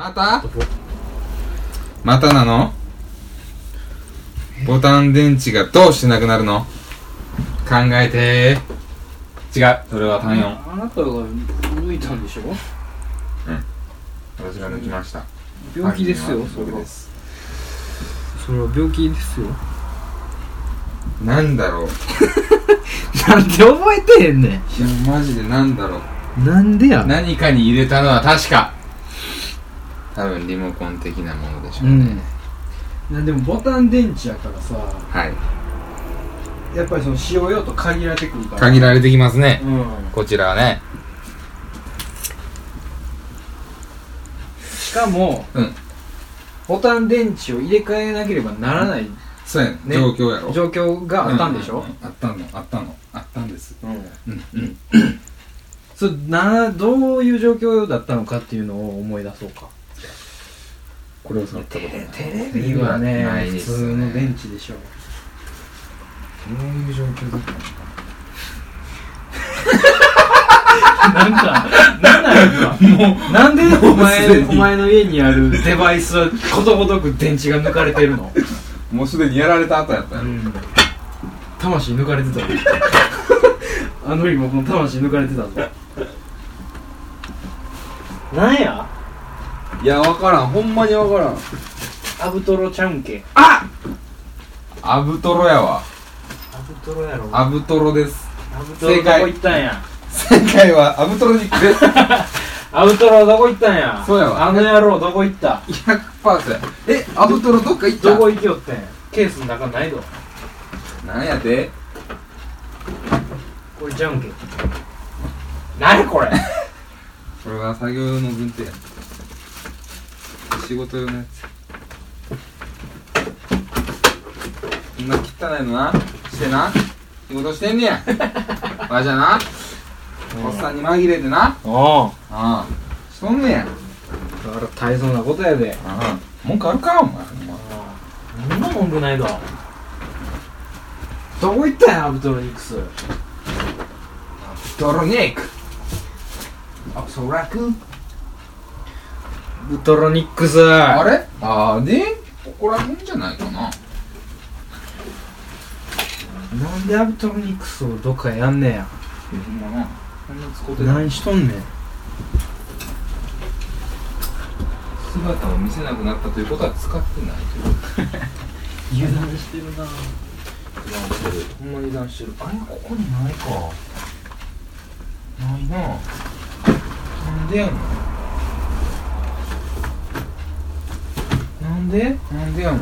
また？またなの？ボタン電池がどうしてなくなるの？考えて。違う。それは単4あなたが抜いたんでしょ？私が抜きました。病気ですよそれは。僕です。それは病気ですよ。なんだろう。なんで覚えてへんねいやマジでなんだろう。んなんでや何かに入れたのは確か多分リモコン的なものでしょうね、うん。なんでもボタン電池やからさはい。やっぱりその使用用途限られてくるから。限られてきますね。うん。こちらはね。しかもうん。ボタン電池を入れ替えなければならないそうやねね。状況やろ。状況があったんでしょ？ううあったの。あったの。あったんです。うん。うん。うん。それなどういう状況だったのかっていうのを思い出そうかこれを触ったこと。ないテレビはね普通の電池でしょどういう状況だったのか？なんか、なんなんや もう、なんでお前、お前の家にあるデバイスはことごとく電池が抜かれてるの？もうすでにやられた後やったやろん。魂抜かれてたぞ。あのリモコン魂抜かれてたぞ。なんや？いや分からん。ほんまに分からん。アブトロちゃうんけ。アブトロやわ。アブトロやろ。アアブトロです。ブトロどこ行ったんや？正解。はアブトロニックです。アブトロどこ行ったんや？そうやわ。あの野郎どこ行った？100%やえアブトロどっか行った？どこ行きよってん？ケースの中ないぞ。なんやて？これちゃうんけ。何これ？これは作業用の軍手や仕事用のやつ。こんな汚いのな。してな。仕事してんねや。わじゃな。おっさんに紛れてな。おうああ。しとんねや。だから大層なことやで。ああ。文句あるかお前。そんな文句ないだどこ行ったんやアブトロニクス？ドロニック。おそらくアブトロニックス。あれ？ああでここら辺じゃないかな。なんでアブトロニクスをどっかやんねや。ほんまな。こんな使ってない何しとんねん。姿を見せなくなったということは使ってないという。油断してるな。油断してる。ほんまに油断してる。あれ？ここにないか。ないな。なんでやの？なんで？なんでやの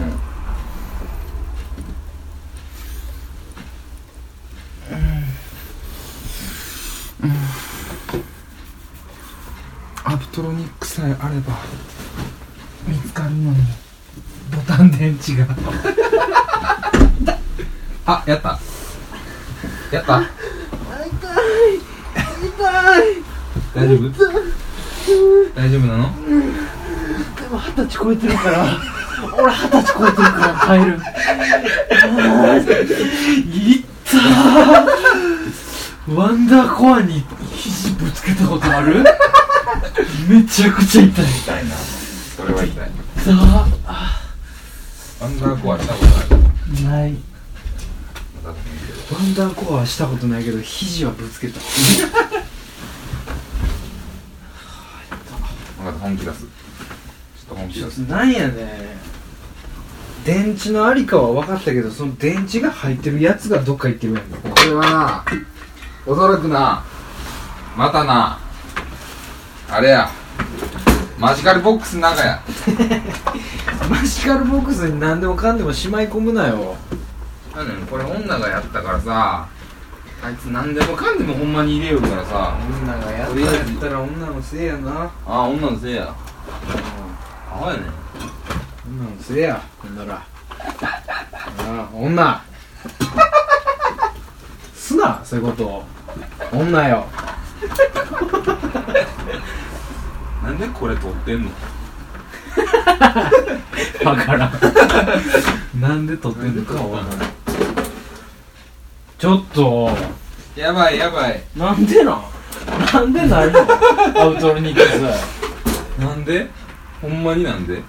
アブトロニックさえあれば見つかるのにボタン電池が。あやった。やった。大丈夫？大丈夫なの？でも二十歳超えてるから。俺二十歳超えてるから帰る。いったー。ワンダーコアに肘ぶつけたことある？めちゃくちゃ痛い。痛いなそれは痛い。さあアンダーコアしたことあるない。またワンダーコアはしたことないけど肘はぶつけた。また本気出すちょっと本気出すなんやね電池のありかは分かったけどその電池が入ってるやつがどっか行ってるやん。かこれはなおそらくな。またな。あれや。マジカルボックスの中や。マジカルボックスに何でもかんでもしまい込むなよ。だねん。これ女がやったからさあいつ何でもかんでもほんまに入れよるからさ。女がやったらやったら女のせいやな。ああ女のせいやアホやねん。女のせいやほんなら。ああ女。すなそういうこと。女よ。なんでこれ撮ってんの？わからん。なんで撮ってんの？かわからん？ちょっと。やばいやばい。なんでなん？なんでないの？アウトロニックス。なんで？ほんまになんで？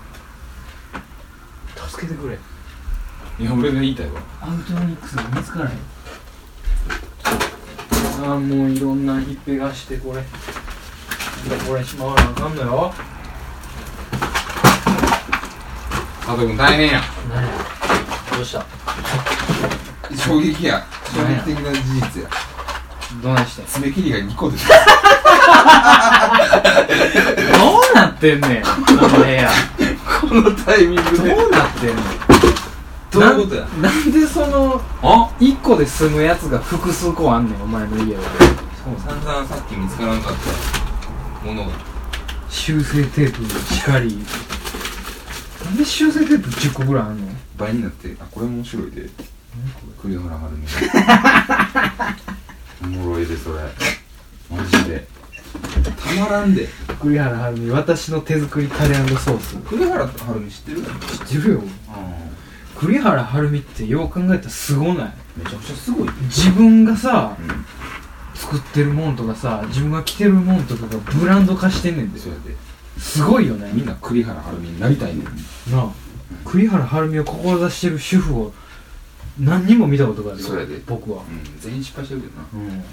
助けてくれ。いや俺が言いたいわ。アウトロニックスが見つからへん。ああもういろんなひっぺがしてこれ。これしまわなあかんのよ。佐藤君大変や。何や？どうした？衝撃や。衝撃的な事実や。どないして爪切りが2個ですどうなってんねんこの部屋。このタイミングどでうなってんの？どういうことや？ななんでそのあ？1個で住むやつが複数個あんねんお前の家は散々さっき見つからんかった。ものが。修正テープしかりなんで修正テープ10個ぐらいあんの倍になってあこれ面白いで。栗原はるみ おもろいでそれ。マジでたまらんで。栗原はるみ私の手作りカレーソース。栗原はるみ知ってる？知ってるよ。栗原はるみってよう考えたらすごない？めちゃくちゃすごい。自分がさうん。作ってるもんとかさ自分が着てるもんとかがブランド化してんねんでそうやで。すごいよね。みんな栗原はるみになりたいねん。なあ。栗原はるみを志してる主婦を何人も見たことがあるよ。そうやで。僕は。うん。全員失敗してるけどな。うん。う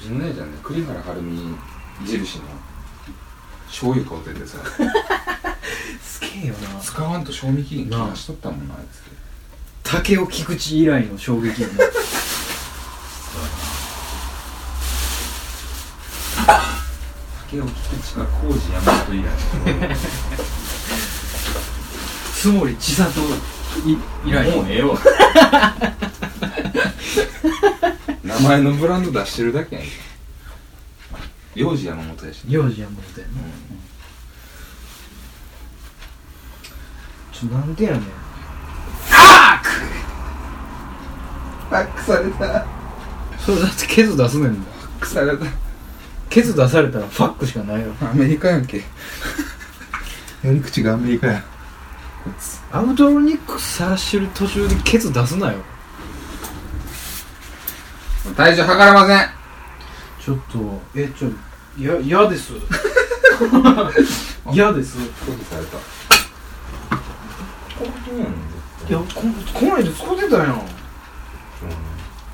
ちの姉ちゃんね栗原はるみ印の。醤油買うててさすげえよな。使わんと賞味期限切らしとったもんなあ。いつ。竹尾菊池以来の衝撃よね竹を菊池か工事山本以来津森千里い以来 もうええわ。名前のブランド出してるだけやん幼児山本やし幼児山本やなちょなんでやねん。バックされた。それだってケツ出すねんだ。バックされた。ケツ出されたらファックしかないよ。アメリカやんけ。やり口がアメリカや。アウトロニックス晒してる途中でケツ出すなよ。体重測れませんちょっとえちょいや嫌です。嫌です。コピされた。これどうなんいやここないで使ってたやん。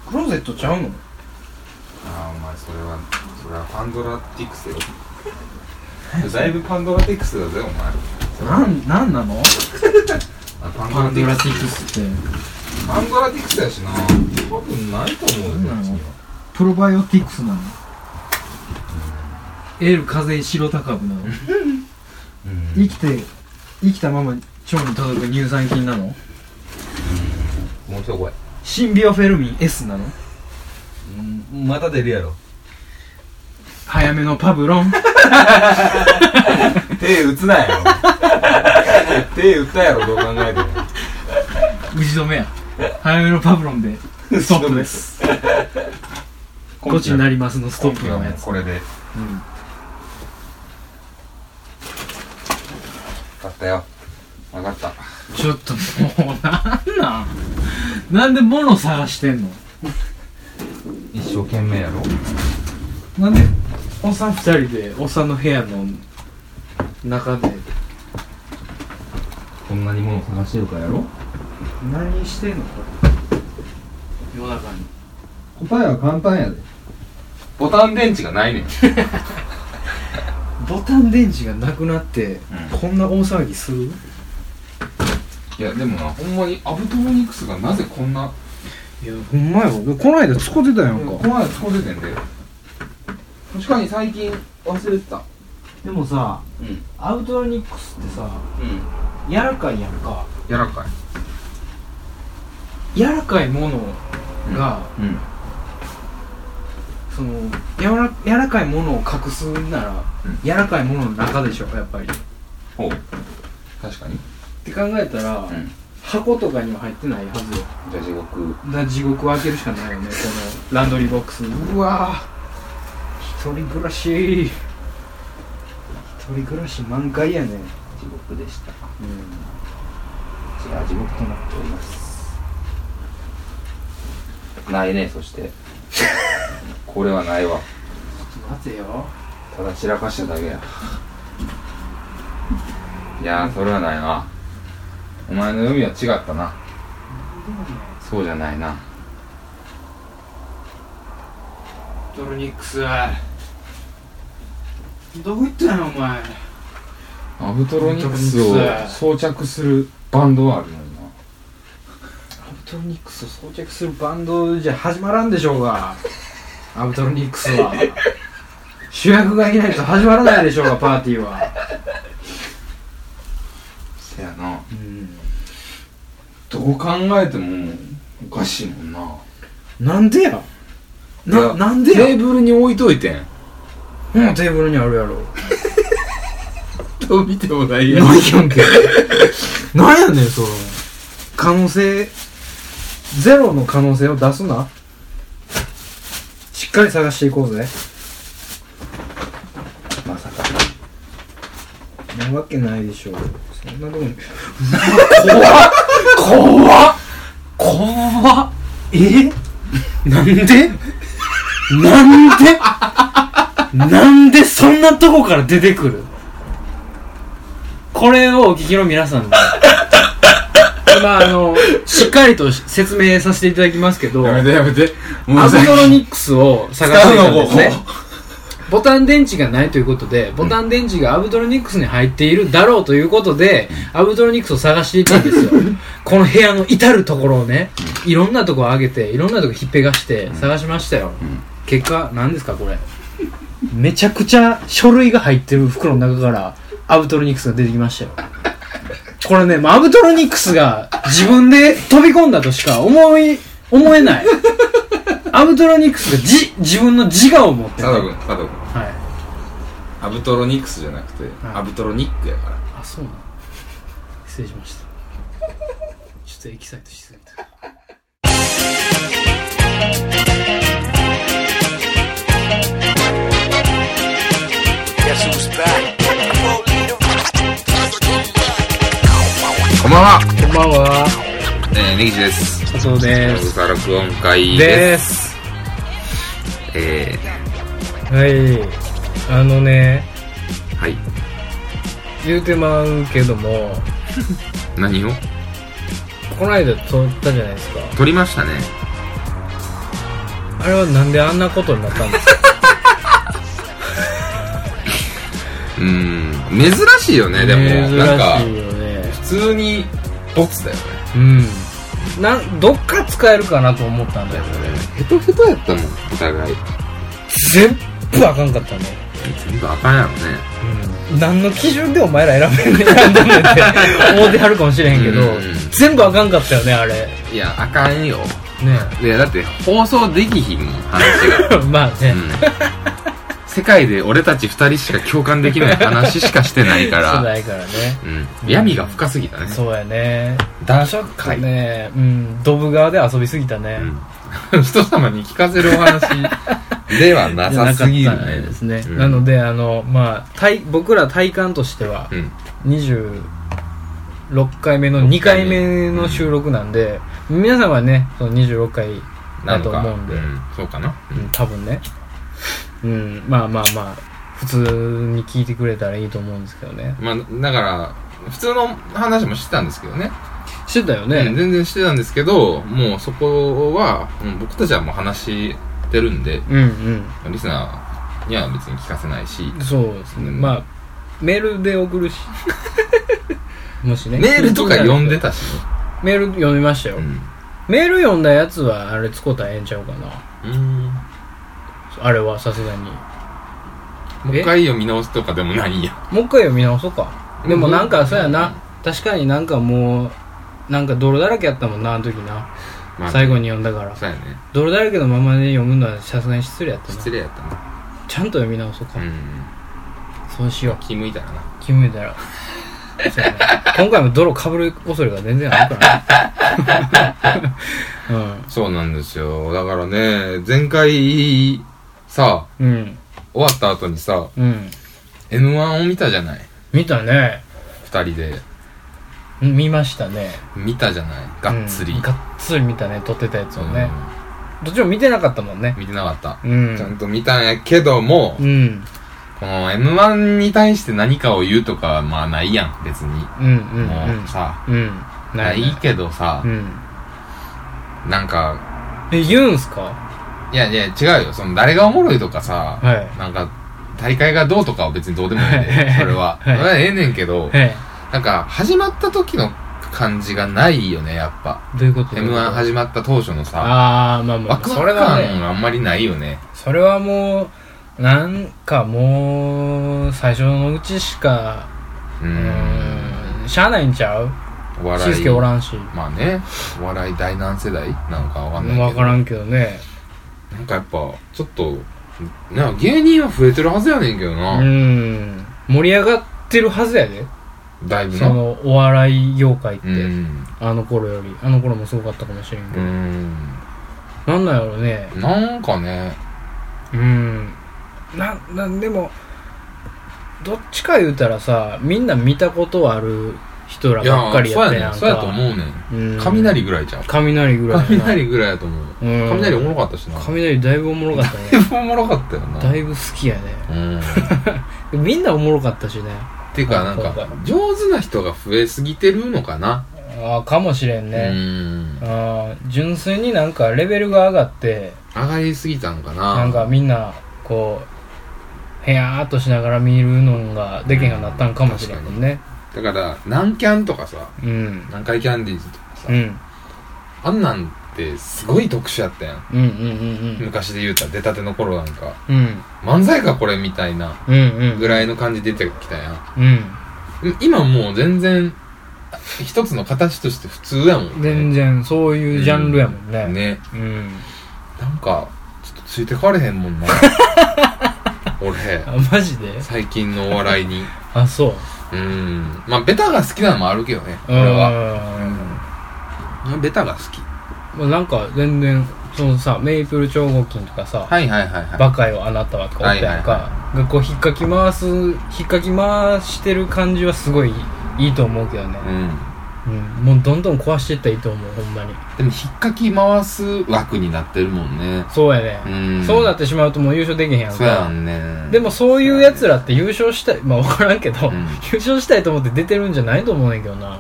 クローゼットちゃうの？ああお前それはそれはパンドラティクスよ。だいぶパンドラティクスだぜお前。なんなんなの？あパパンドラティクスって。パンドラティクスやしな。多分ないと思うよなんなの？こっちにはプロバイオティクスなの？エール風邪白高部なの？生きて生きたまま腸に届く乳酸菌なの？もう一声シンビオフェルミン S なの？うん。また出るやろ。早めのパブロン？手打つなよ。手打ったやろどう考えても。打ち止めや。早めのパブロンで。ストップですこっちになりますのストップのやつ。これで。うん。買ったよ。分かった。ちょっともうなんなん？なんで物探してんの？一生懸命やろ。なんでおっさん二人でおっさんの部屋の中で。こんなに物探してるからやろ。何してんの？これ夜中に答えは簡単やで。ボタン電池がないねん。ボタン電池がなくなって、うん。こんな大騒ぎする？いやでもなほんまにアブトロニクスがなぜこんな？いやほんまやわ。この間使ってたやんこかの間使うててんで。確かに最近忘れてた。でもさうん。アウトロニックスってさうん。柔らかいやんか。柔らかい。柔らかいものが、うんその柔ら柔らかいものを隠すなら、うん。柔らかいものの中でしょやっぱり。っほう。確かに。て考えたら、うん。箱とかには入ってないはずよ。じゃあ地獄。だから地獄を開けるしかないよねこのランドリーボックス。うわー一人暮らし。一人暮らし満開やね。地獄でした。うん。じゃあ地獄となっております。ないねそして これはないわ。待てよ。ただ散らかしただけや。いやーそれはないな。お前の読みは違ったな。そうじゃないな。トロニックスどこ行ったんやお前。アブトロニクスを装着するバンドはあるのにな。アブトロニックスを装着するバンドじゃ始まらんでしょうがアブトロニックスは。主役がいないと始まらないでしょうがパーティーは。せやな。うん。どう考えてもおかしいもんな。なんでや？ななんでテやーブルに置いといてん。うんテーブルにあるやろ。どう見てもないやん。何やんけ。なんやねんその可能性ゼロの可能性を出すな。しっかり探していこうぜ。まさか。なわけないでしょう。そんなとこに 怖っ。怖っ。え？なんで？なんで？なんでそんなとこから出てくる？これをお聞きの皆さんでまああのしっかりと説明させていただきますけどやめてやめて。もアブうさトロニックスを探していたんですね。ボタン電池がないということでボタン電池がアブトロニックスに入っているだろうということでアブトロニックスを探していったんですよ。この部屋の至る所をねいろんなとこ上げていろんなとこひっぺがして探しましたよ、ん。結果何ですかこれ？めちゃくちゃ書類が入ってる袋の中からアブトロニクスが出てきましたよこれね、まあアブトロニクスが自分で飛び込んだとしか思い、思えない。アブトロニクスがじ、自分の自我を持ってる、佐藤君佐藤君はい。アブトロニクスじゃなくて、はいアブトロニックやからあ、そうなの失礼しました。ちょっとエキサイトしすぎた。Guess who's back? こんばんは。こんばんは、えー、ネギチです。佐藤です。さ録音会でです。す。えはい。あのね、ー、はい。言うてまうけども、何を？この間撮ったじゃないですか。撮りましたね。あれはなんであんなことになったんですか？うーん。珍しいよねでも。なんか通にボツだよねうん。なん、どっか使えるかなと思ったんだよね。ヘトヘトやったもんお互い全部あかんかったね。全部あかんやろねうん。何の基準でお前ら選べんね選んでんねんって思ってはるかもしれへんけどうん、全部あかんかったよね、あれ。いやあかんよねいやだって放送できひんもん話が まあね。うん世界で俺たち二人しか共感できない話しかしてないかそうら、ないからね。うん、闇が深すぎたね。そうやね。ダちょっと回、ね、うん、ドブ側で遊びすぎたね。うん、人様に聞かせるお話ではなさすぎるなかったですね。うん。なので、あの、まあ、体僕ら体感としてはう、ん。26回目の2回目。の収録なんで、皆さんはね、その26回だと思うんで、ん、そうかな、うん、多分ね。うん、まあまあまあ、普通に聞いてくれたらいいと思うんですけどね。まあだから普通の話もしてたんですけどねしてたようんね。全然してたんですけどもうそこは、うん僕たちはもう話してるんでうんリスナーには別に聞かせないしうん。そうですね。うんまあ、メールで送るし。もしね。メールとか読んでたしねメール読みましたよ。うんメール読んだやつは、あれ使うたらええんちゃうかな。うんあれはさすがに。もう一回読み直すとかでもないんやもう一回読み直そうか。でもなんか、うんそうやな。確かになんかもう、なんか泥だらけやったもんな、あの時な。まあ最後に読んだから。そうやね泥だらけのままで読むのはさすがに失礼やったな。失礼やったなちゃんと読み直そうか。うんそうしよう。気向いたらな決めたら。そうやね今回も泥被る恐れが全然あるからね。そうなんですよだからね前回さうん。うん。終わった後にさうん。m 1を見たじゃない？見たね。二人でうん見ましたね。見たじゃない？がっつり、うんがっつり見たね、撮ってたやつをね。どっちも見てなかったもんねうん。見てなかった、うん。ちゃんと見たんやけども、うん。この M1 に対して何かを言うとかはまあないやん、別に。うんうんもうさ、うんうんないけどさう、んなんか、え言うんすか？いやいや違うよ、その誰がおもろいとかさ、はい。なんか、大会がどうとかは別にどうでもいいで、それは。そは。い。れはええねんけど、えなんか、始まった時の感じがないよね、やっぱ。どういうこと？M1 始まった当初のさ、ああまあまあ。それはね感あんまりないよね。それはもうなんかもう最初のうちしかううーん。ーんしゃあないんちゃう？お笑い。すけおらんし。まあね、お笑い第何世代？なのかわかんないけど。分からんけどねなんかやっぱ、ちょっと、な芸人は増えてるはずやねんけどうな。ん盛り上がってるはずやでだいぶな。そのお笑い業界って、うん。あの頃よりあの頃もすごかったかもしれんけうど、ん。なんなんやろねなんかね、うんななんでもどっちか言うたらさみんな見たことある人らばっかりやそうやねん、ったやんかそうやと思うねん。うん雷ぐらいちゃう。雷ぐらい雷ぐらいやと思う。うん雷おもろかったしな。雷だいぶおもろかっただいねぶおもろかったよな。だいぶ好きやねうん。っ みんなおもろかったしねていうか、なんか、上手な人が増えすぎてるのかな？ああかもしれんうね、ん。ああ純粋になんかレベルが上がって上がりすぎたんかな。なんかみんなこうへやーっとしながら見るのができへんようになったんかもしれんもんねだから、南キャンとかさ、うん。南海キャンディーズとかさ、うん。あんなんてすごい特殊やったやん。うんうんうん昔で言うたら出たての頃なんか、うん。うん漫才かこれみたいなうんうん。ぐらいの感じで出てきたやん。うん。今もう全然、一つの形として普通やもんね。全然そういうジャンルやもんね。ね。うん。なんか、ちょっとついてかれへんもんな。俺、あマジで？最近のお笑いに。あそううん。まあ、ベタが好きなのもあるけどね、う俺は。んうん。ベタが好き。まあなんか全然そのさメイプル超合金とかさはいはいはいはい。バカよあなたはとかおったやんか、はいがこう引っかき回す引っかき回してる感じはすごいいいと思うけどね、うん。うん、もうどんどん壊していったらいいと思うほんまにでも、引っかき回す枠になってるもんね。そうやね、うん。そうなってしまうともう優勝できへんやんそうやかんね。でもそういうやつらって優勝したいまあ分からんけど、うん優勝したいと思って出てるんじゃないと思うねんけどな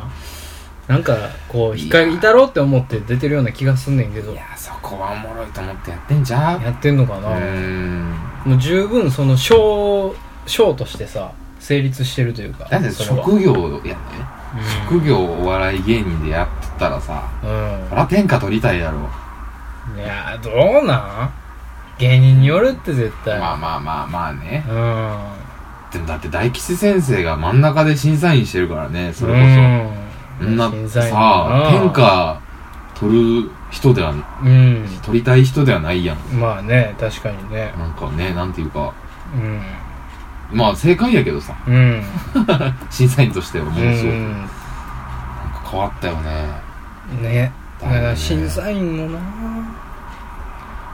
なんかこう引っかいたろうって思って出てるような気がすんねんけどいや、そこはおもろいと思ってやってんじゃん。やってんのかな、うん。もう十分そのショーショーとしてさ成立してるというかだって職業やね。うん職業お笑い芸人でやってたらさ、うん。そら天下取りたいやろ。いやどうなん？芸人によるって絶対。まあまあまあまあね。うん。でもだって大吉先生が真ん中で審査員してるからね、それこそ。そん。な審査員。さ、天下取る人では、うん。取りたい人ではないやん。まあね確かにね。なんかね、なんていうか、うんまあ正解やけどさ、うん。審査員としてはもうそう。うん。なんか変わったよね。ね。だから審査員もな。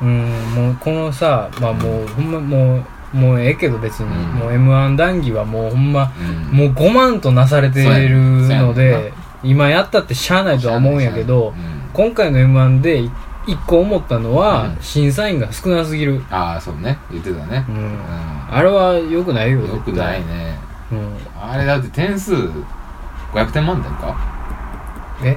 うんもうこのさまあもうほんまもうもうええけど別に、うん。もう m 1談義はもうほんまうん。もう5万となされてるので今やったってしゃあないとは思うんやけどうん。今回の m 1で一個思ったのは、うん。審査員が少なすぎる、ああ、そうね。言ってたね。う。ん。うあれは良くないよん。よくないね。うん。あれだって点数、500点満点か？え？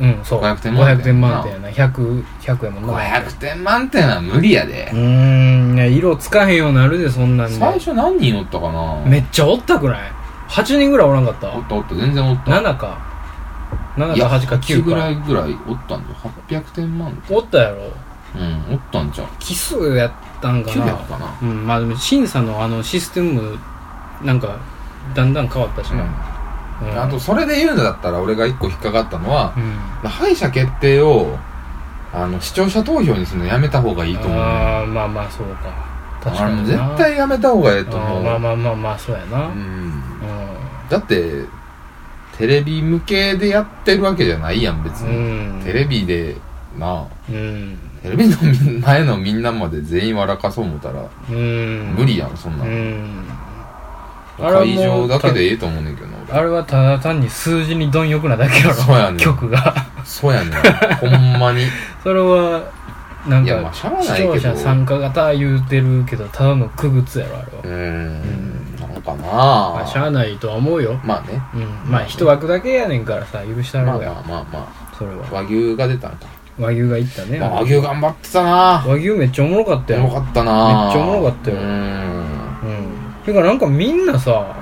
うんそう。500点満点。500点満点やな。100 100やもんな ?500 点満点は無理やで。う。ーん。いや色つかへんようになるでそんなんで。最初何人おったかな？めっちゃおったくない？8人ぐらいおらんかった？おったおった、全然おった。7か7いやか8か9ぐらかいぐらいおったんじゃ。800点満点。おったやろうん、おったんじゃん。奇数やったんか9なやったかな。うんまあでも審査のあのシステムなんかだんだん変わったしな、うんあと、それで言うんだったら、俺が一個引っかかったのはう、ん敗者決定を、あの、視聴者投票にするのやめた方がいいと思う。ああまあまあそうか確あれもかにな絶対やめた方がええとあ思う。ーまあまあまあまあそうやなううんん。だって、テレビ向けでやってるわけじゃないやん、別うに。んテレビで、なあ、うんテレビのみ前のみんなまで全員笑かそう思ったら、うん無理やん、そんなうの。ん会場だけでええと思うねんけど。あれはただ単に数字に貪欲なだけやろそうやねん曲がそうやねん。ほんまに。それはなんかいやまあしゃあない視聴者参加型言うてるけどただの区別やろあれは、うんかな。まあ、しゃあないとは思うよ。まあね。うん。まあ一枠だけやねんからさ許したまあまあまあまそれは。あ和牛が出たんか、和牛がいったね、まあ、和牛頑張ってたな。和牛めっちゃおもろかったよ。よかったな。めっちゃおもろかったよ。うーん。うん。てかなんかみんなさ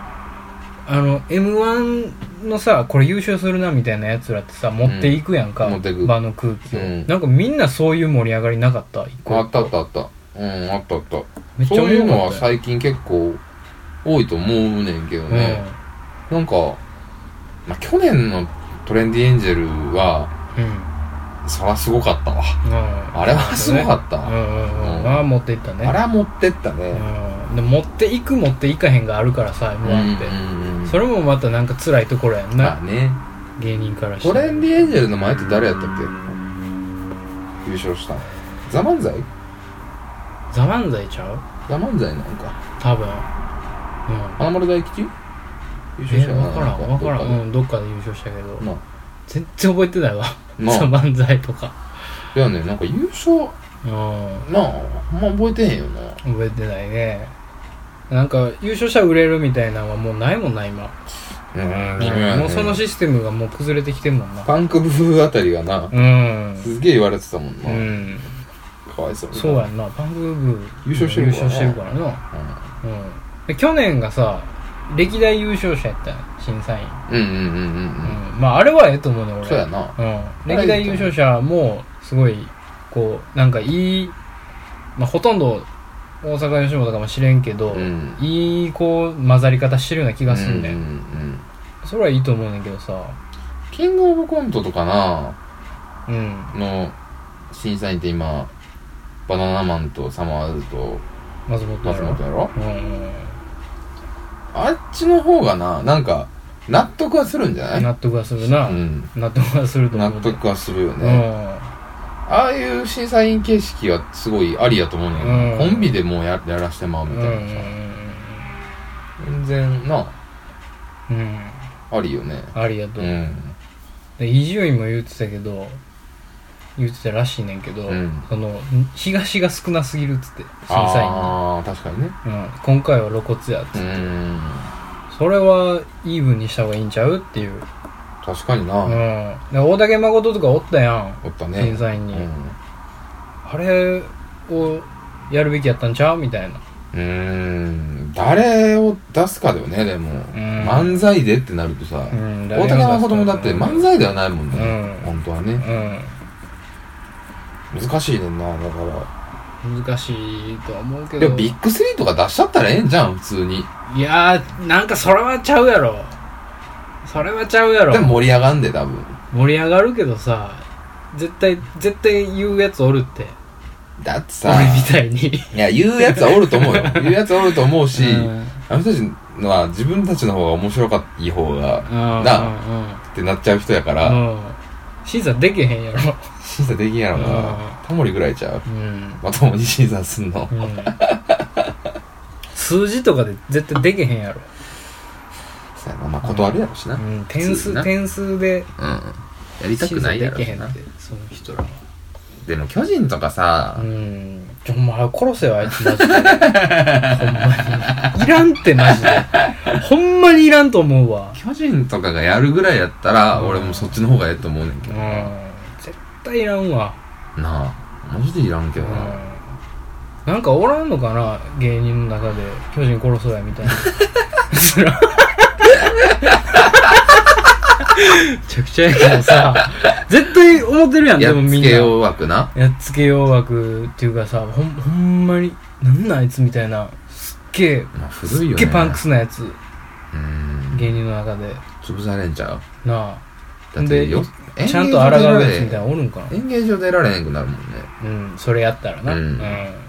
あの m 1のさこれ優勝するなみたいなやつらってさ持っていくやんか、持ってく。場の空気を、うん。なんかみんなそういう盛り上がりなかった？あったあったあった。うんあったあった。そういうのは最近結構多いと思うねんけどね、なんか、まあ、去年のトレンディエンジェルはうん。うんそらすごかったわ、うん。あれはすごかった。うんうんうん、うん。ああ持っていったね。あれは持ってったね、うん。でも持っていく持っていかへんがあるからさ m 1って、うんうん。それもまたなんか辛いところやんな、まあね。芸人からして。トレンディエンジェルの前って誰やったっけ？優勝したの。ザ・漫才ザ・漫才ちゃう？ザ・漫才なんか。多分。うん花丸大吉？優勝えした分からん分からん。ううんどっかで優勝したけど。まあ。全然覚えてないわ。まあ。ザ 漫才とか。いやねなんか優勝うん。なああんま覚えてへんよな。覚えてないね。なんか優勝したら売れるみたいなのはもうないもんな今、うんもうそのシステムがもう崩れてきてんもんな。パンクブーあたりがな。うん。すげえ言われてたもんな、うん。かわいそうそうやんな。パンクブー優勝してるからな。優勝してるからな。うん。で去年がさ歴代優勝者やったん審査員。うんうんうんうんうん。うん。まああれはええと思うね俺。そうやな。うん、歴代優勝者もすごいこうなんかいい、まあ、ほとんど大阪吉本かもしれんけど、うん。いいこう混ざり方してるような気がするね、うんうんうんそれはいいと思うねんけどさ。キングオブコントとかなうん。の審査員って今バナナマンとサマーズと松本やろ。松本やろ？うんうんあっちの方がななんか納得はするんじゃない？納得はするな、うん。納得はすると思う納得はするようね、ああいう審査員形式はすごいありやと思うねん。けど、うん。コンビでもうややらしてまうみたいなさ、全然なうんうん。ありよね。ありやと思う、伊集院も言ってたけど言ってたらしいねんけど、うん。その東が少なすぎるっつって審査員ああ確かにね。に、うん、今回は露骨やっつって、うん。それはイーブンにした方がいいんちゃうっていう、確かにな、うん、で大竹誠とかおったやん。おったね。審査員に、うん。あれをやるべきやったんちゃうみたいな。うーん。誰を出すかだよねでも、ん。漫才でってなるとさ、うん。大竹誠もだって漫才ではないもんね、うん。本当はね。うん難しいねんなだから。難しいとは思うけど。でもビッグスリーとか出しちゃったらええんじゃん普通に。いやーなんかそれはちゃうやろ。それはちゃうやろ。でも盛り上がんで多分。盛り上がるけどさ絶対絶対言うやつおるって。だってさ俺みたいに。いや言うやつはおると思うよ。言うやつはおると思うし、うん。あの人たちのは自分たちの方が面白かいい方がうん。なうん。ってなっちゃう人やから、うん。うん審査できへんやろ審査できんやろうん。なタモリぐらいちゃう？うん。まともに審査すんの、うん。数字とかで絶対できへんやろ、そうやな。まあ断るやろしな、ううん。ん、点数な。点数でやりたくないやろ審査できへんなってその人らは。でも巨人とかさ、うん。ちょお前殺せよあいつマジで。ほんまに。いらんってマジで。ほんまにいらんと思うわ。巨人とかがやるぐらいやったら、うん俺もそっちの方がええと思うねんけど、うん。絶対いらんわ。なあマジでいらんけどな、うん。なんかおらんのかな芸人の中で巨人殺そうやみたいな。めちゃくちゃやけどさ。絶対思ってるやんでやっもみんな。つけよう枠な。やっつけよう枠っていうかさほんほんまになんなんあいつみたいな。すっげえまあ古すいよね。っげえパンクスなやつ。うん。芸人の中で。潰されんちゃう？なだあってよでちゃんと抗うやつみたいなのおるんかな。演芸場出られへんくなるもんね。うんそれやったらな。ううん。ん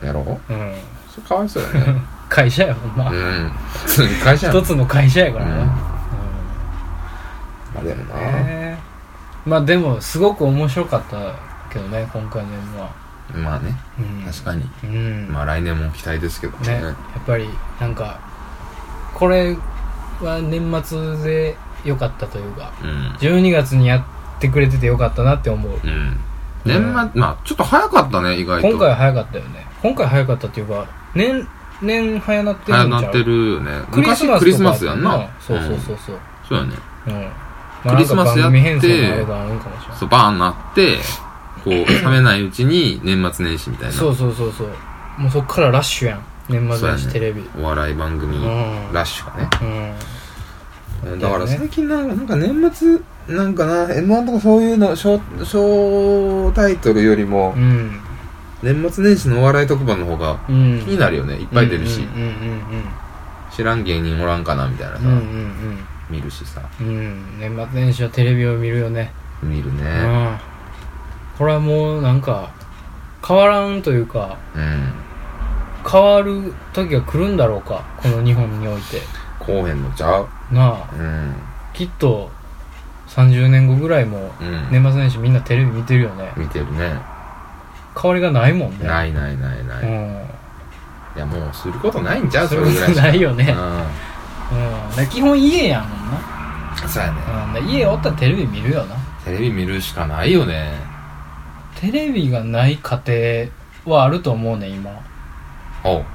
やろう？うん。それかわいそうやね。会社やほんま。うん。会社や。ん一つの会社やからな、うん。あでもな、ねまあでもすごく面白かったけどね今回の M は、まあね。うん、確かに。うん。まあ来年も期待ですけどね。ね。やっぱりなんかこれは年末で良かったというかうん。12月にやってくれてて良かったなって思う。うん。年末、まあちょっと早かったね、意外と。今回は早かったよね。今回早かったっていうか年年早なってるんちゃう？早なってるよね。クリスマスとか昔クリスマスやんな。そうそうそうそう。そうやね。うん、クリスマスやってそう、バーンなって、こう、冷めないうちに年末年始みたいな。そうそうそうそう。もうそっからラッシュやん。年末年始テレビ。お笑い番組、うん。ラッシュがね。うんだから最近なんか、なんか年末、なんかな、M1 とかそういうの、小、小タイトルよりもう、ん。年末年始のお笑い特番の方がうん。気になるよね。いっぱい出るし。うんうん知らん芸人おらんかなみたいなさ、うんうんうん。見るしさ、うん。うん年末年始はテレビを見るよね。う見るね。ん。これはもうなんか変わらんというかうん。変わる時が来るんだろうかこの日本において。こうへんのちゃう？なあうん。きっと30年後ぐらいもうん。年末年始みんなテレビ見てるよね見てるね。変わりがないもんねないないないない。いうんや、もうすることないんちゃうそれぐらいないよねううん基本家やもんな、ん。そうやね。うん、家おったらテレビ見るよなテレビ見るしかないよね。テレビがない家庭はあると思うね今おう。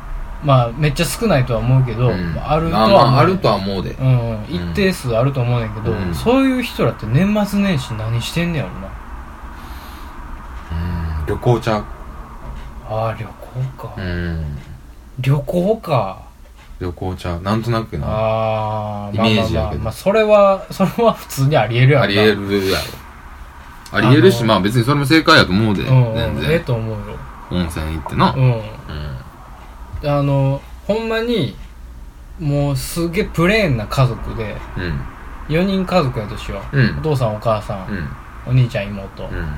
まあめっちゃ少ないとは思うけど、うんあるとまあは思うまあ、あるとは思うで。うん、一定数あると思うねんけど、うんそういう人らって年末年始何してんねやろなうん。旅行ちゃう？ああ旅行か、うん。旅行か旅行ちゃう。なんとなくな。ああイメージやけどまあまあまあ、まあ、それはそれは普通にありえるやろなありえるやろ。ありえるし、あのまあ別にそれも正解やと思うで。うん、全うん、ええ然。と思うよ温泉行ってな。うんうん。あのほんまにもうすげえプレーンな家族でうん。4人家族やとしよう、うんお父さんお母さん、うん。お兄ちゃん妹、うん。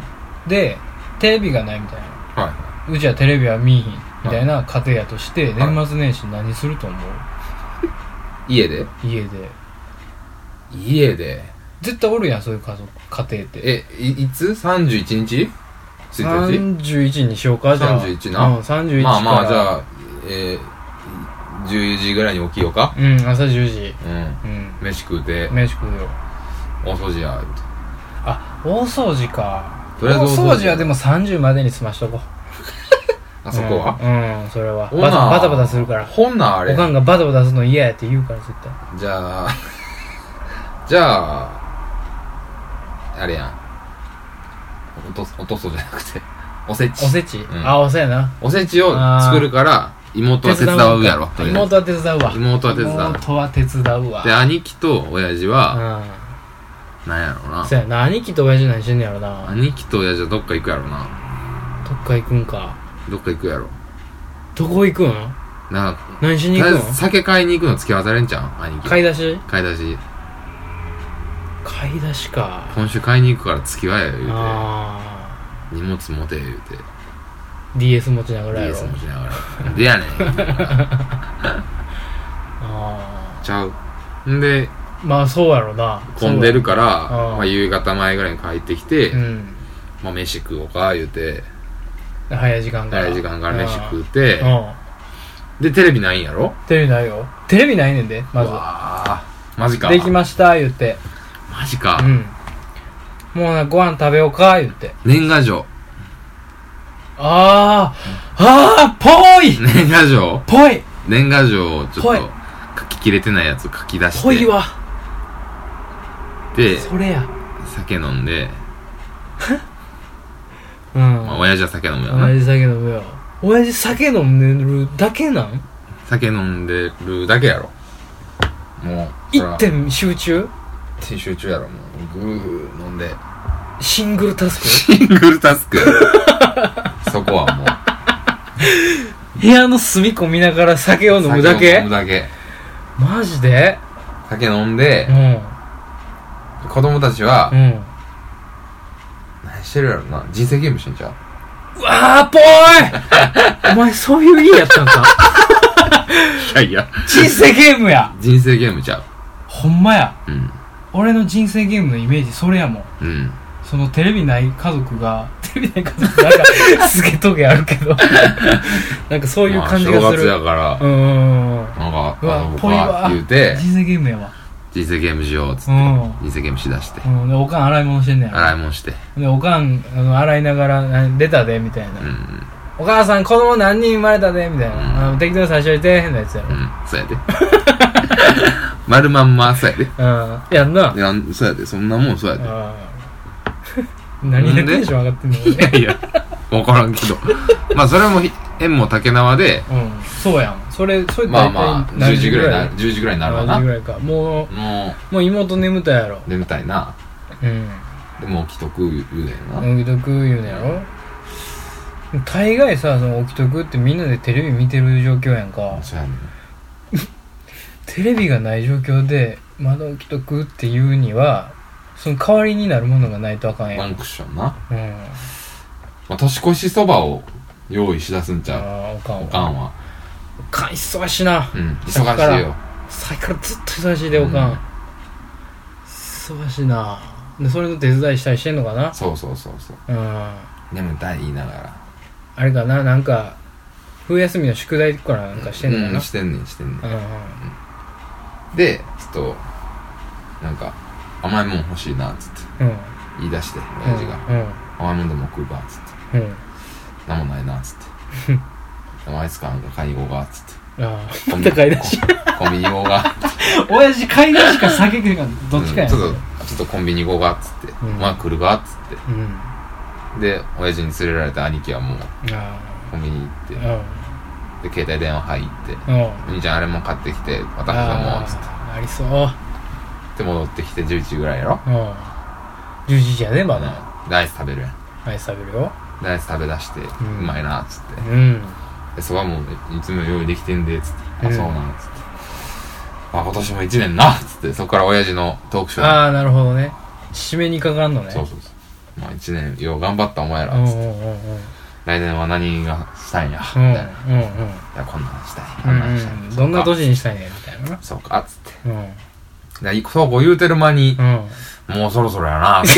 でテレビがないみたいなはうちはテレビは見いひんみたいな家庭やとして、はい年末年始何すると思う？い。家で？家で家で？絶対おるやんそういう家族家庭ってえ、いいつ ?31 日 ?1 日31にしようかじゃあ31なうん、31からまあまあ、じゃあ、えー、10時ぐらいに起きようか。うん朝10時。うん。うん。飯食うて、飯食うよ。お掃除や、言うてあ大掃除か。大とりあえず大掃除。掃除はでも30までに済ましとこう。あそこは？うん、うんそれは。ほな。バタバタバタするから。ほんなあれ。おかんがバタバタするの嫌やって言うから絶対。じゃあ、じゃあ、あれやん。おと、おとそじゃなくて、おせち。おせち、ん。あおせやな。おせちを作るから、妹は手伝うやろ。とりあえず妹は手伝うわ妹は手伝う妹は手伝うわで、兄貴と親父は、うんなんやろなそ。やな兄貴と親父何してんねやろな兄貴と親父はどっか行くやろな。どっか行くんかどっか行くやろ。どこ行くん？なんか、何しにとりあ行くん酒買いに行くの付き合わされんじゃん兄貴。買い出し？買い出し。買い出しか今週買いに行くから付き合えよ、言うて。あ荷物持て、言うて。ー DS 持ちながらやろ。DS 持ちながら。でやねん。あちゃう。んで、ーまあそうやろな。混んでるから、うんまあ夕方前ぐらいに帰ってきて、うん。まあ飯食おうか、言うて、早い時間から。早い時間から飯食うて。う、ん。で、テレビないんやろ？テレビないよ。テレビないねんでまず。うわあマジか。できました言って。マジか。うん。もうなご飯食べようか言って。年賀状。あーあーぽい。年賀状？ぽい。年賀状をちょっと書ききれてないやつを書き出して。ぽいわ。で、それや。酒飲んで、うん。まあ親父は酒飲むよな。親父酒飲むよ。親父酒飲んでるだけなん？酒飲んでるだけやろ。もう、一点集中？集中やろ、もう。ぐー飲んで。シングルタスク？シングルタスク。そこはもう。部屋の隅っこ見ながら酒を飲むだけ？飲むだけ。マジで？酒飲んでう、ん子供たちはう、ん何してるやろな？人生ゲームしてんちゃう？うわーぽい お前そういう家やったんか？いやいや。人生ゲームや人生ゲームちゃう。ほんまやうん。俺の人生ゲームのイメージそれやもんうん。そのテレビない家族がテレビない家族なんかすげトゲあるけど。なんかそういう感じがする。まあ正月やから。う、ん。うんうんなんか、うわあのぽいわ。言うて、人生ゲームやわ。人人生ゲームしようっつって、うん。人生ゲームしだして、うん。でおかん洗い物してんねや。洗い物して。でおかんあの洗いながらな出たでみたいな、うん。お母さん子供何人生まれたでみたいな、うん。適当に差し置いて変なやつやろ。うん。そうやで。丸まんまそうやで。うん。やんな。いやんそうやで。そんなもんそうやで。あー何でテンション上がってんの？いやいや分からんけど。まあそれもひ縁も竹縄で。うん。そうやん。それそれまあまあ10時ぐらい？なな10時ぐらいになるわな。何時ぐらいか。ももうもう妹眠たやろ。う眠たいな。うん。でも起きとく言うねんな、起きとく言うねやろ？大概さその起きとくってみんなでテレビ見てる状況やんか。そうやねん。テレビがない状況でまだ起きとくっていうにはその代わりになるものがないとあかんやん。ワンクッションな、うん。まあ、年越しそばを用意しだすんちあゃあおかんうおかんは。おかん忙しいな。うんさっきから忙しいよ。さっきからずっと忙しいでおかん、うん。忙しいな。でそれの手伝いしたりしてんのかな？そうそうそうそう。うん。眠たい言いながら。あれかな？なんか冬休みの宿題とかなんかしてんのかな？うん、してんねんしてんねんうん。うん。でちょっとなんか甘いもん欲しいなっつって。うん言い出して親父が、うん。甘いもん。でも食うかっつってうん。なん。もないなっつってでもあいつかなん。か買いに行こうかっつってああまた買い出しコンビニ行こうか親父買い出しか酒食いかどっちかやん。うん。ちょっとちょっとコンビニ行こうかっつって、うん。まあ来るかっつっうん。てで親父に連れられた兄貴はもうあコンビニ行ってあで携帯電話入ってうん。お兄ちゃん。あれも買ってきて私はもうつってあありそうで戻ってきて11時ぐらいやろ？うん。11時やねまだ。でアイス食べるやん。アイス食べるよ。でアイス食べ出して、うん。まいなっつって。うん。でそばもいつも用意できてんでっつって、うん。あそうなんっつって。あ今年も1年なっつって。そこから親父のトークショーに。ああなるほどね。締めにかかんのね。そうそうそう。まあ1年よう頑張ったお前らうんうんっつって、来年は何がしたいんやみうんうん。たいな、いうんうん。やこんなんしたいこうん。んなんしたい、うんどんな年にしたいねんみたいな。なそうかっつって。うんでそうこう言うてる間に、うん。もうそろそろやな。っ て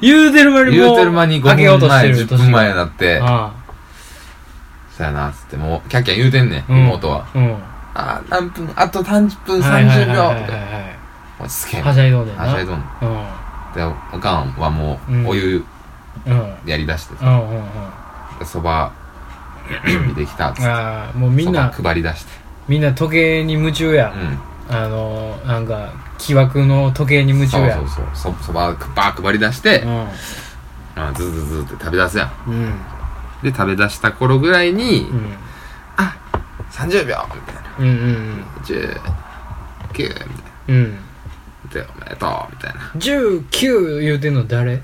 言うてる間にも言うてる間に5開けよう分前として。る10分前になってあそうやなっつってもうキャッキャ言うてんねん、あうん。妹は。うん。あー何分あと30分はいはい30秒落ち着けいはしゃいどんでんな。はしゃいどん。うんでおかんはもうお湯うん。やりだしてうんうんうん。でそば準備できたっつって。ああもうみんな配り出して。みんな時計に夢中や。うんあのーなんか木枠の時計に夢中や。そうそうそう。そそばバー配り出して、うん。あズズズって食べ出すやん。うん。で食べ出した頃ぐらいに、うん。あ30秒みたいな。うんうん10 9みたいな。うん。でおめでとうみたいな。19言うてんの誰？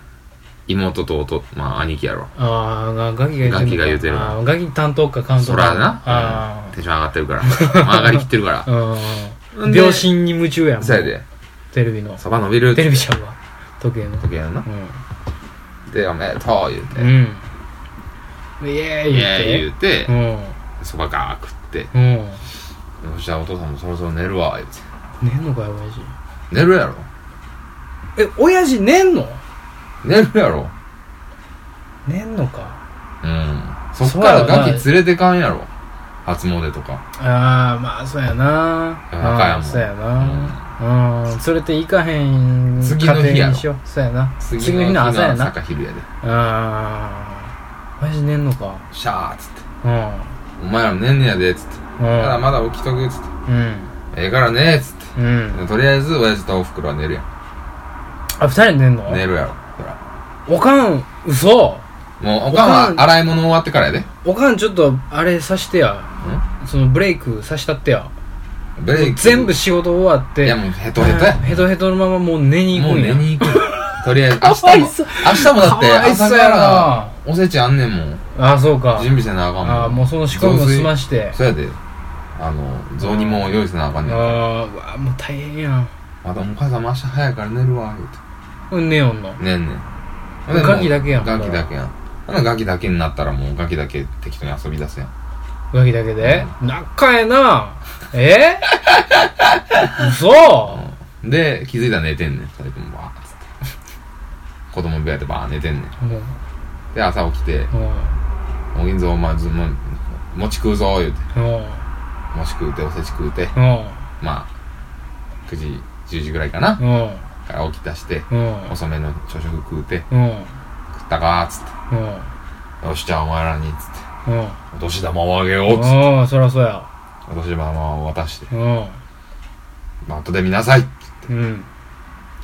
妹と弟まあ兄貴やろ。ああガキが言うてんのか。ガキが言うてるあーガキ担当か関東そらな。あテンション上がってるから。まあ上がりきってるから。あ うん秒針に夢中やん。そうやで。テレビの。そば伸びるテレビちゃうわ。時計の。時計やな。うでおめでとう言うて、んうん。イエーイイエーイ言うて。そばガー食って。うん。よしじゃあお父さんもそろそろ寝るわ言うて。寝んのかよ親父。寝るやろ。え親父寝んの？寝るやろ。寝んのか。うん。そっからガキ連れてかんやろ初詣とか。ああまあそうやな。夜中やもんあーそうやな。うん。連れて行かへん次の日やろ。そうやな。次の日の朝やな。朝か昼やでああ親父寝んのか。シャーっつって。うん。お前らも寝んねやでっつって。うん。まだまだ起きとくっつって。うん。ええからねっつって。うん。とりあえず親父とおふくろは寝るやん。あ二人で寝んの？寝るやろ。ほら。おかん嘘もうおかんは洗い物終わってからやで。おかんちょっとあれさしてや。そのブレイクさしたってや。ブレイク？全部仕事終わって。いやもうヘトヘトや。ヘトヘトのままもう寝に行もうくんや。寝に行く。とりあえず明日も明日もだってかわいそうや朝からなおせちあんねんもん。ああそうか。準備せなあかんもん。ああもうその仕込みも済まして。そうやで。あの雑煮も用意せなあかんねん。ああうわもう大変やん。まだお母さんも明日早いから寝るわ言うて。うん寝よんの？ねんねん。ガキだけやんガキだけやんほなガキだけになったらもうガキだけ適当に遊び出すやんガキだけで？仲ええな。え？嘘。で気づいたら寝てんねん。二人ともバーッつって。子供部屋でバーン寝てんねん。もうで朝起きても「おぎんぞお前ずも餅食うぞ」言うて。餅食うておせち食うてまあ9時10時ぐらいかな。うん。から起き出してうん。遅めの朝食食うて。うん。食ったかつっうん。てよしじゃあお前らにっつって。うん。お年玉をあげようっつって。そりゃそうや。お年玉を渡して。うん。まあ後で見なさいうん。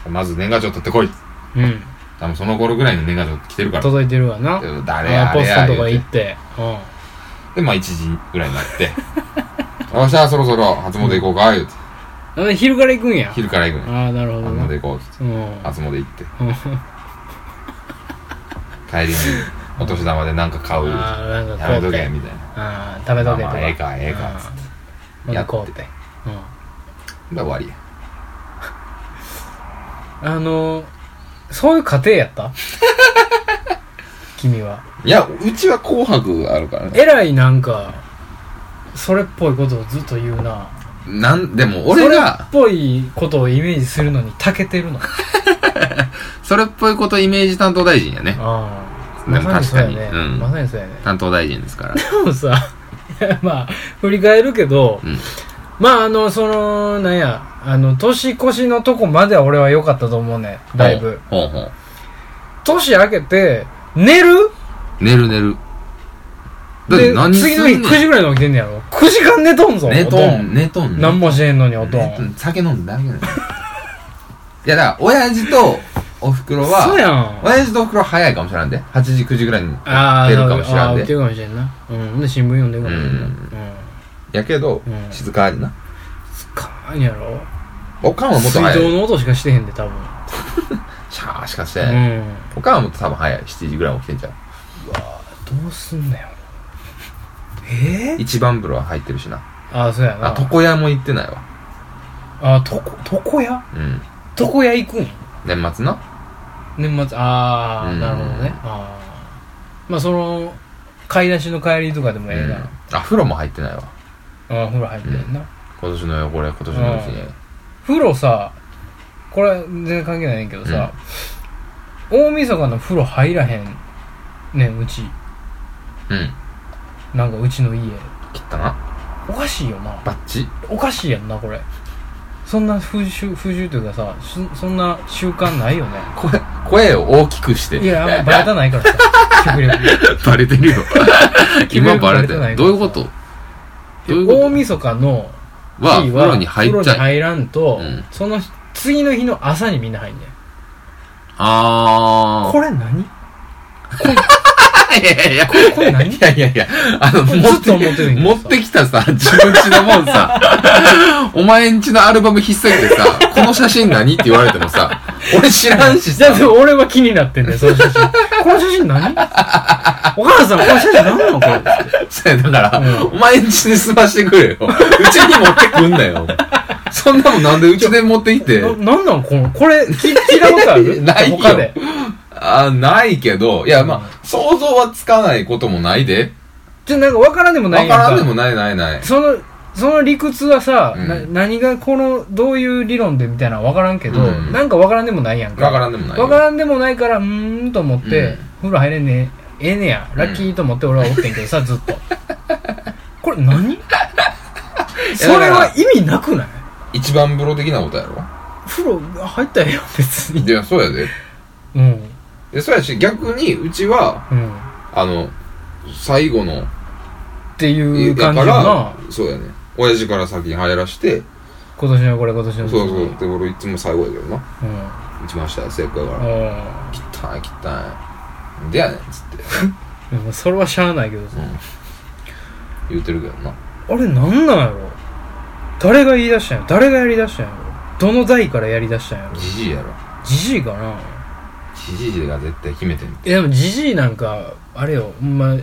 まず年賀状取ってこい。うん。多分その頃ぐらいに年賀状来てるから。届いてるわな。で誰やあポストとこに行って。てうん。でまあ1時ぐらいになって。よっしゃそろそろ初詣行こうか言うて。昼から行くんや。昼から行くのああなるほどな。初詣行こうっつって。うん。初詣行って。うん帰りにお年玉で何か買う言うてああなんかやめとけみたいな。ああ食べとけとか。まあまあええかええかっつって。うんやって。こうて。うん。で終わりや。あのそういう家庭やった？君は。いやうちは紅白あるからね。えらいなんかそれっぽいことをずっと言うな。なんでも俺それっがぽいことをイメージするのに長けてるの それっぽいことイメージ担当大臣やね。ああでもまさにそうやね。確かに。うん。まさにそうやね。担当大臣ですから。でもさいや まあ振り返るけど、うん。まああのそのなんやあの年越しのとこまでは俺は良かったと思うね。だいぶ。ほうほう年明けて寝る？寝る寝る。だってで何すん次の日ねん9時ぐらいに起きてんねやろ。9時間寝とんぞ寝とおん。寝とん。ね何もしてんのにおとん。寝とん。酒飲んだだけなのいやだから親父とおふくろはそうやん。親父とおふくろは早いかもしれんで。8時9時ぐらいにああ出るかもしれんで。ああ起きてるかもしれんな。うん。で新聞読んでるかもしれんな。うん。うん。やけどうん。静かにな。かんやろ。おかんはもっと水早い。道の音しかしてへんで多分。シャーしかしてうん。おかんはもっと多分早い。7時ぐらい起きてんじゃんどうすんだよ。ええ一番風呂は入ってるしな。ああそうやな。あ床屋も行ってないわ。あとこ床屋？うん。床屋行くん？年末な年末ああ、うん。なるほどね。ああまあその買い出しの帰りとかでもええな、うん。あ風呂も入ってないわ。ああ風呂入ってんな、今年の汚れ今年のうちに。風呂さこれ全然関係ないねんけどさ、大晦日の風呂入らへんねんうち。うん。なんかうちの家。切ったな。おかしいよな。バッチ。おかしいやんなこれ。そんな風習風習というかさそそんな習慣ないよね。声声を大きくして。いやあんまバレたないからさ。極力。バレてるよ。今バレてる。どういうこと？大晦日のは日風呂に入っちゃい。風呂に入らんと、うん。その次の日の朝にみんな入んねん。あこれ何？あ いやいやいや。これ何？いやいやいや。あのこれ持ずっと思って持ってきたさ自分ちのもんさ。お前んちのアルバム引っ提げてさこの写真何って言われてもさ俺知らんしさ。俺は気になってんねんその写真。この写真何？お母さんこの写真何なの？これ。そうやだから、うん。お前んちで済ましてくれよ。うちに持ってくんなよ。そんなもんなんでうちで持ってきて。ななんなんこのこれ聞聞いたことある？ないよ。他であないけどいやまあ想像はつかないこともないで。じゃあなんか分からんでもないわやんか。からんでもないないない。そのその理屈はさ、うん。な何がこのどういう理論でみたいなのは分からんけど、うん。なんか分からんでもないやんか。わからんでもないよ。分からんでもないからうーんと思って、風呂入れんねええねやラッキーと思って俺はおってんけどさ ずっと。これ何？それは意味なくない？一番風呂的なことやろ。風呂入ったらええよ別に。いやそうやで。うんでそうやし逆にうちはうん。あの最後のっていう感じだからよな。そうやね。親父から先に入らして今年のこれ今年の。そうそう。で俺いつも最後やけどな。うん。一番下や成功やから。うん。汚い汚い。でやねんっつって、でもそれはしゃあないけどさ、うん、言うてるけどな。あれなんなんやろ？誰が言い出したんや？ろ誰がやり出したんやろ？どの代からやり出したんやろ？じじいやろ。じじいかなじじいが絶対決めてんいやでもじじいなんかあれよ。ほんま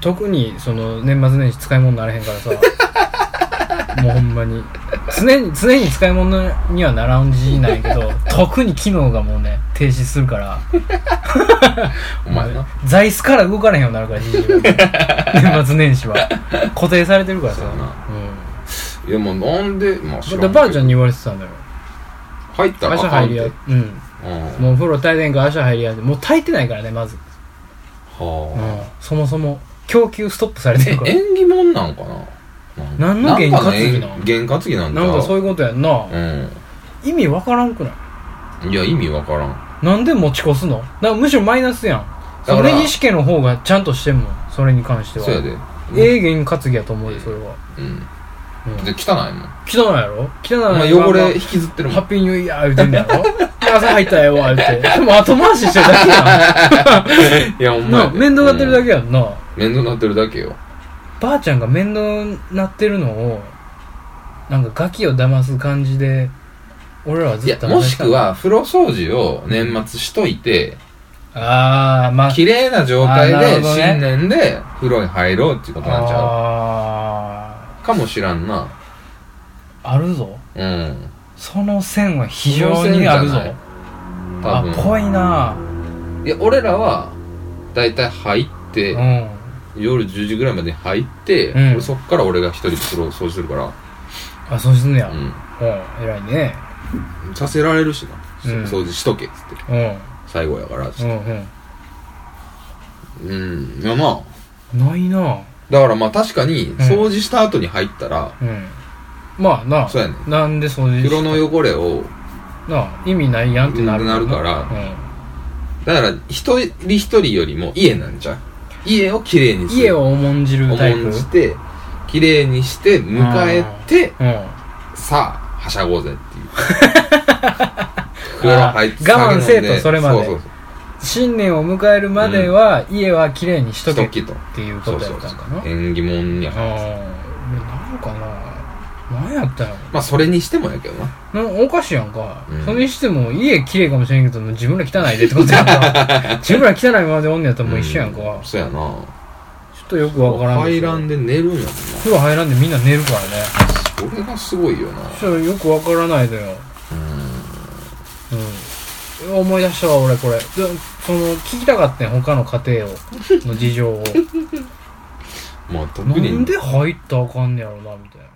特にその年末年始使い物になれへんからさ。もうほんまに。常に常に使い物にはならんじじいなんやけど 特に機能がもうね停止するから。お前な。座椅子から動かれへんようになるからじじいは。年末年始は。固定されてるからさ。そうん。いやもうなんでまあ知らんでばあちゃんに言われてたんだよ。入ったらあ足かんって。入りやうんうん。もう風呂炊いてんから足入りやで。もう炊いてないからねまず、うん。は、そもそも供給ストップされあてるから。え縁起物なんかな？何の験担ぎななんかの担ぎなん？だなんかそういうことやんな、うん。意味わからんくない？いや意味わからん。なんで持ち越すの？だからむしろマイナスやん。だから根岸家の方がちゃんとしてんもんそれに関しては。そうやで。ええ験担ぎやと思うでそれは、うん。うん。で汚いもん。汚いやろ？汚いお前汚れ引きずってるもん。ハッピーニューイヤー言うてんねやろ？朝入ったよ言うて。でも後回ししてるだけや いやほんんなあ面倒がってるだけやんな、面倒なってるだけよ。ばあちゃんが面倒なってるのをなんかガキを騙す感じで俺らはいずっとやもしくは風呂掃除を年末しといてああまあ。綺麗な状態で新年で風呂に入ろうっていうことなんちゃあうかもしらんな。ーあるぞ。うんその線は非常にあるぞ。あ分。ぽいな。いや俺らはだいたい入って、うん。夜10時ぐらいまでに入って、うん。俺そっから俺が一人で風呂掃除するから、あそうすんねや。ううん。偉いね。ん、させられるしな、うん。掃除しとけっつって。うん。最後やからっつって。うんうん。うん。いやなないな。だからまあ確かにん。掃除した後に入ったら、うんまあなそうやねなんで掃除し風呂の汚れを。なあ意味ないやんってなるなるから。うん。だから一人一人よりも家なんじゃう？家をきれいにする。家を重んじるタイプ？重んじてきれいにして迎えてうん。さあはしゃごうぜっていう。風呂入ってあー我慢せえと酒飲んでそれまで。そうそうそう新年を迎えるまでは、家は綺麗にしとけっしときとていうことやったんかな。縁起物やああなんかな何やったんやまあそれにしてもやけどな。ろなおかしいやんか、うん。それにしても家綺麗かもしれんけど自分ら汚いでってことやんか。自分ら汚いままでおんねやったらもう一緒やんか、ちょうそうやな。っとよくわからん入らんでで寝るんやもんな。風呂入らんでみんな寝るからね。それがすごいよな。ちょっとよくわからないのよ。うん。うん。思い出したわ俺これ。でその聞きたかったん他の家庭を。の事情を。まあ特なんにで入ったらあかんねやろなみたいな